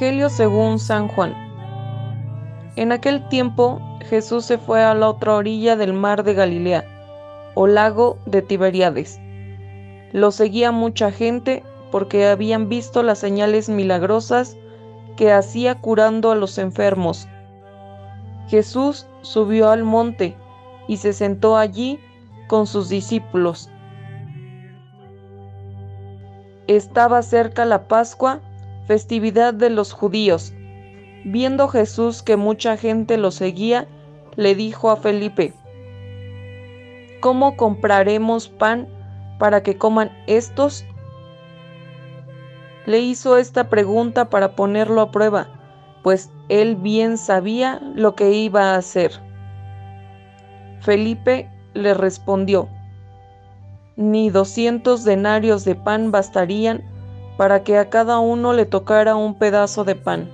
Evangelio según San Juan. En aquel tiempo Jesús se fue a la otra orilla del mar de Galilea, o lago de Tiberíades. Lo seguía mucha gente porque habían visto las señales milagrosas que hacía curando a los enfermos. Jesús subió al monte y se sentó allí con sus discípulos. Estaba cerca la Pascua festividad de los judíos. Viendo Jesús que mucha gente lo seguía, le dijo a Felipe, ¿Cómo compraremos pan para que coman estos? Le hizo esta pregunta para ponerlo a prueba, pues él bien sabía lo que iba a hacer. Felipe le respondió, ni doscientos denarios de pan bastarían para que a cada uno le tocara un pedazo de pan.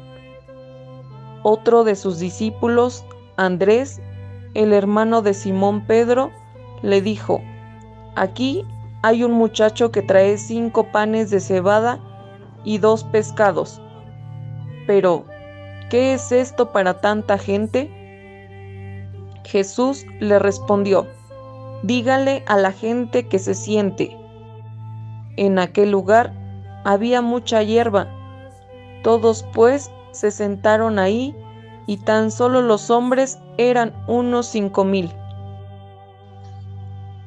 Otro de sus discípulos, Andrés, el hermano de Simón Pedro, le dijo, Aquí hay un muchacho que trae cinco panes de cebada y dos pescados. Pero, ¿qué es esto para tanta gente? Jesús le respondió, Dígale a la gente que se siente. En aquel lugar había mucha hierba. Todos pues se sentaron ahí y tan solo los hombres eran unos cinco mil.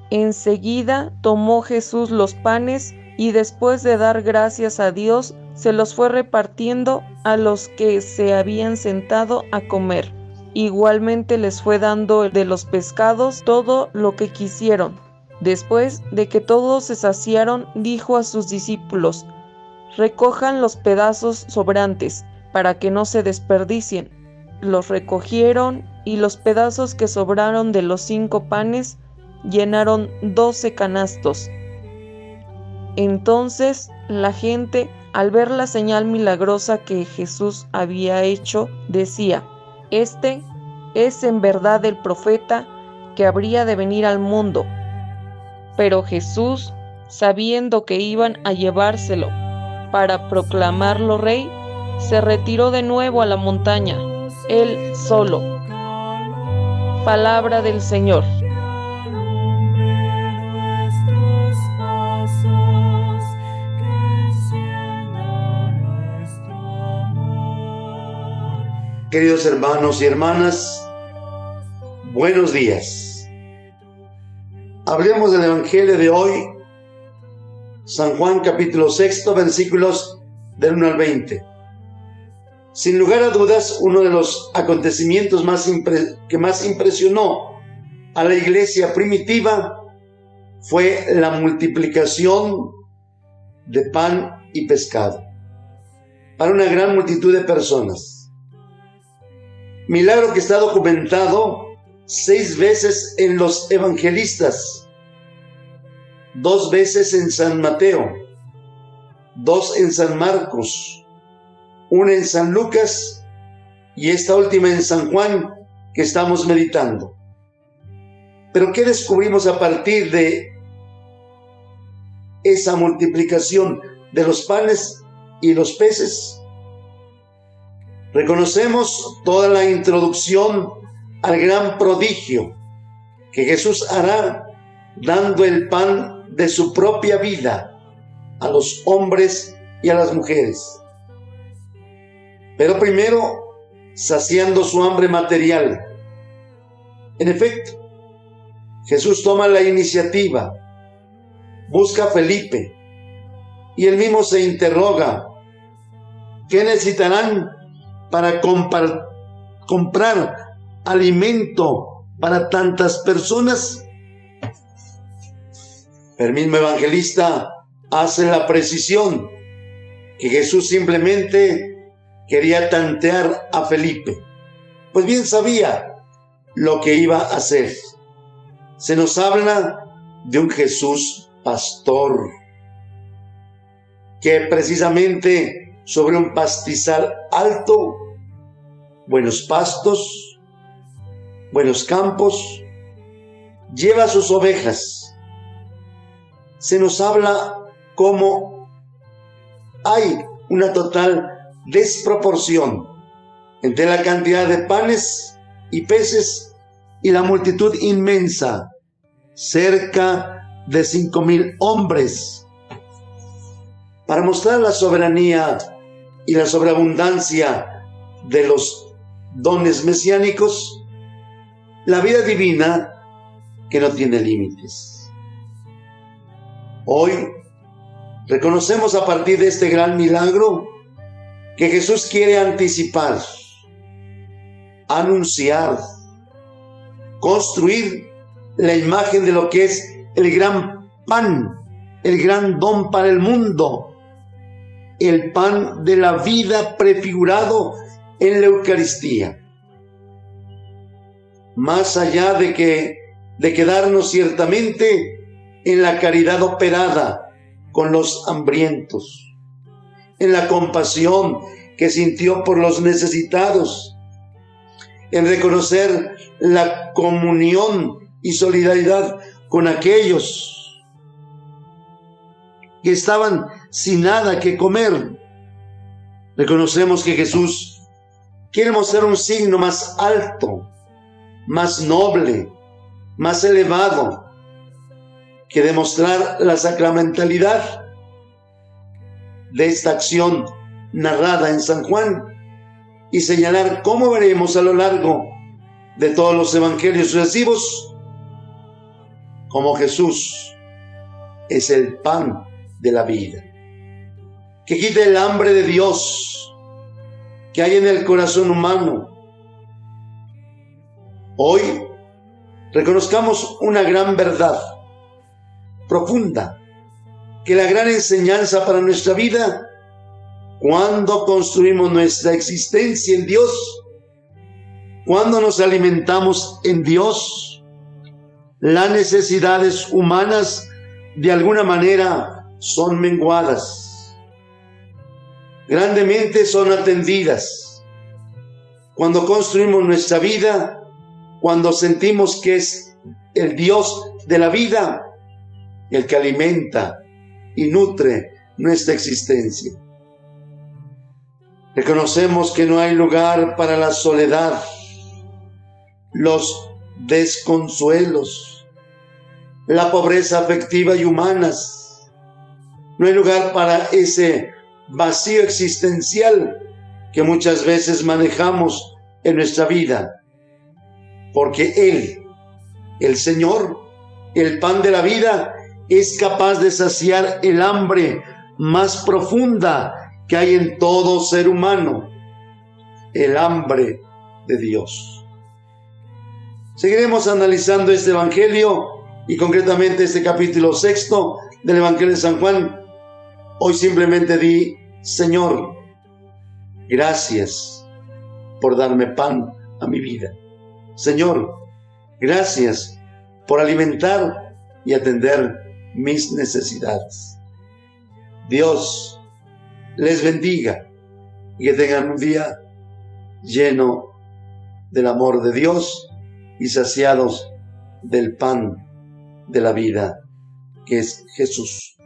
Enseguida tomó Jesús los panes y después de dar gracias a Dios, se los fue repartiendo a los que se habían sentado a comer. Igualmente les fue dando de los pescados todo lo que quisieron. Después de que todos se saciaron, dijo a sus discípulos, recojan los pedazos sobrantes, para que no se desperdicien. Los recogieron y los pedazos que sobraron de los cinco panes llenaron doce canastos. Entonces la gente, al ver la señal milagrosa que Jesús había hecho, decía, Este es en verdad el profeta que habría de venir al mundo. Pero Jesús, sabiendo que iban a llevárselo, para proclamarlo rey, se retiró de nuevo a la montaña, él solo. Palabra del Señor. Queridos hermanos y hermanas, buenos días. Hablemos del Evangelio de hoy San Juan capítulo 6, versículos del 1 al 20. Sin lugar a dudas, uno de los acontecimientos más que más impresionó a la iglesia primitiva fue la multiplicación de pan y pescado para una gran multitud de personas. Milagro que está documentado seis veces en los evangelistas dos veces en San Mateo, dos en San Marcos, una en San Lucas y esta última en San Juan que estamos meditando. Pero ¿qué descubrimos a partir de esa multiplicación de los panes y los peces? Reconocemos toda la introducción al gran prodigio que Jesús hará dando el pan de su propia vida a los hombres y a las mujeres. Pero primero, saciando su hambre material. En efecto, Jesús toma la iniciativa, busca a Felipe y él mismo se interroga, ¿qué necesitarán para comprar alimento para tantas personas? El mismo evangelista hace la precisión que Jesús simplemente quería tantear a Felipe, pues bien sabía lo que iba a hacer. Se nos habla de un Jesús pastor, que precisamente sobre un pastizal alto, buenos pastos, buenos campos, lleva sus ovejas se nos habla cómo hay una total desproporción entre la cantidad de panes y peces y la multitud inmensa, cerca de cinco mil hombres, para mostrar la soberanía y la sobreabundancia de los dones mesiánicos, la vida divina que no tiene límites. Hoy reconocemos a partir de este gran milagro que Jesús quiere anticipar, anunciar, construir la imagen de lo que es el gran pan, el gran don para el mundo, el pan de la vida prefigurado en la Eucaristía. Más allá de que de quedarnos ciertamente en la caridad operada con los hambrientos, en la compasión que sintió por los necesitados, en reconocer la comunión y solidaridad con aquellos que estaban sin nada que comer. Reconocemos que Jesús quiere mostrar un signo más alto, más noble, más elevado, que demostrar la sacramentalidad de esta acción narrada en San Juan y señalar cómo veremos a lo largo de todos los evangelios sucesivos como Jesús es el pan de la vida, que quite el hambre de Dios que hay en el corazón humano. Hoy reconozcamos una gran verdad profunda, que la gran enseñanza para nuestra vida, cuando construimos nuestra existencia en Dios, cuando nos alimentamos en Dios, las necesidades humanas de alguna manera son menguadas, grandemente son atendidas. Cuando construimos nuestra vida, cuando sentimos que es el Dios de la vida, el que alimenta y nutre nuestra existencia. Reconocemos que no hay lugar para la soledad, los desconsuelos, la pobreza afectiva y humanas, no hay lugar para ese vacío existencial que muchas veces manejamos en nuestra vida. Porque Él, el Señor, el pan de la vida, es capaz de saciar el hambre más profunda que hay en todo ser humano, el hambre de Dios. Seguiremos analizando este Evangelio y concretamente este capítulo sexto del Evangelio de San Juan Hoy simplemente di, Señor, gracias por darme pan a mi vida. Señor, gracias por alimentar y atender mis necesidades. Dios les bendiga y que tengan un día lleno del amor de Dios y saciados del pan de la vida que es Jesús.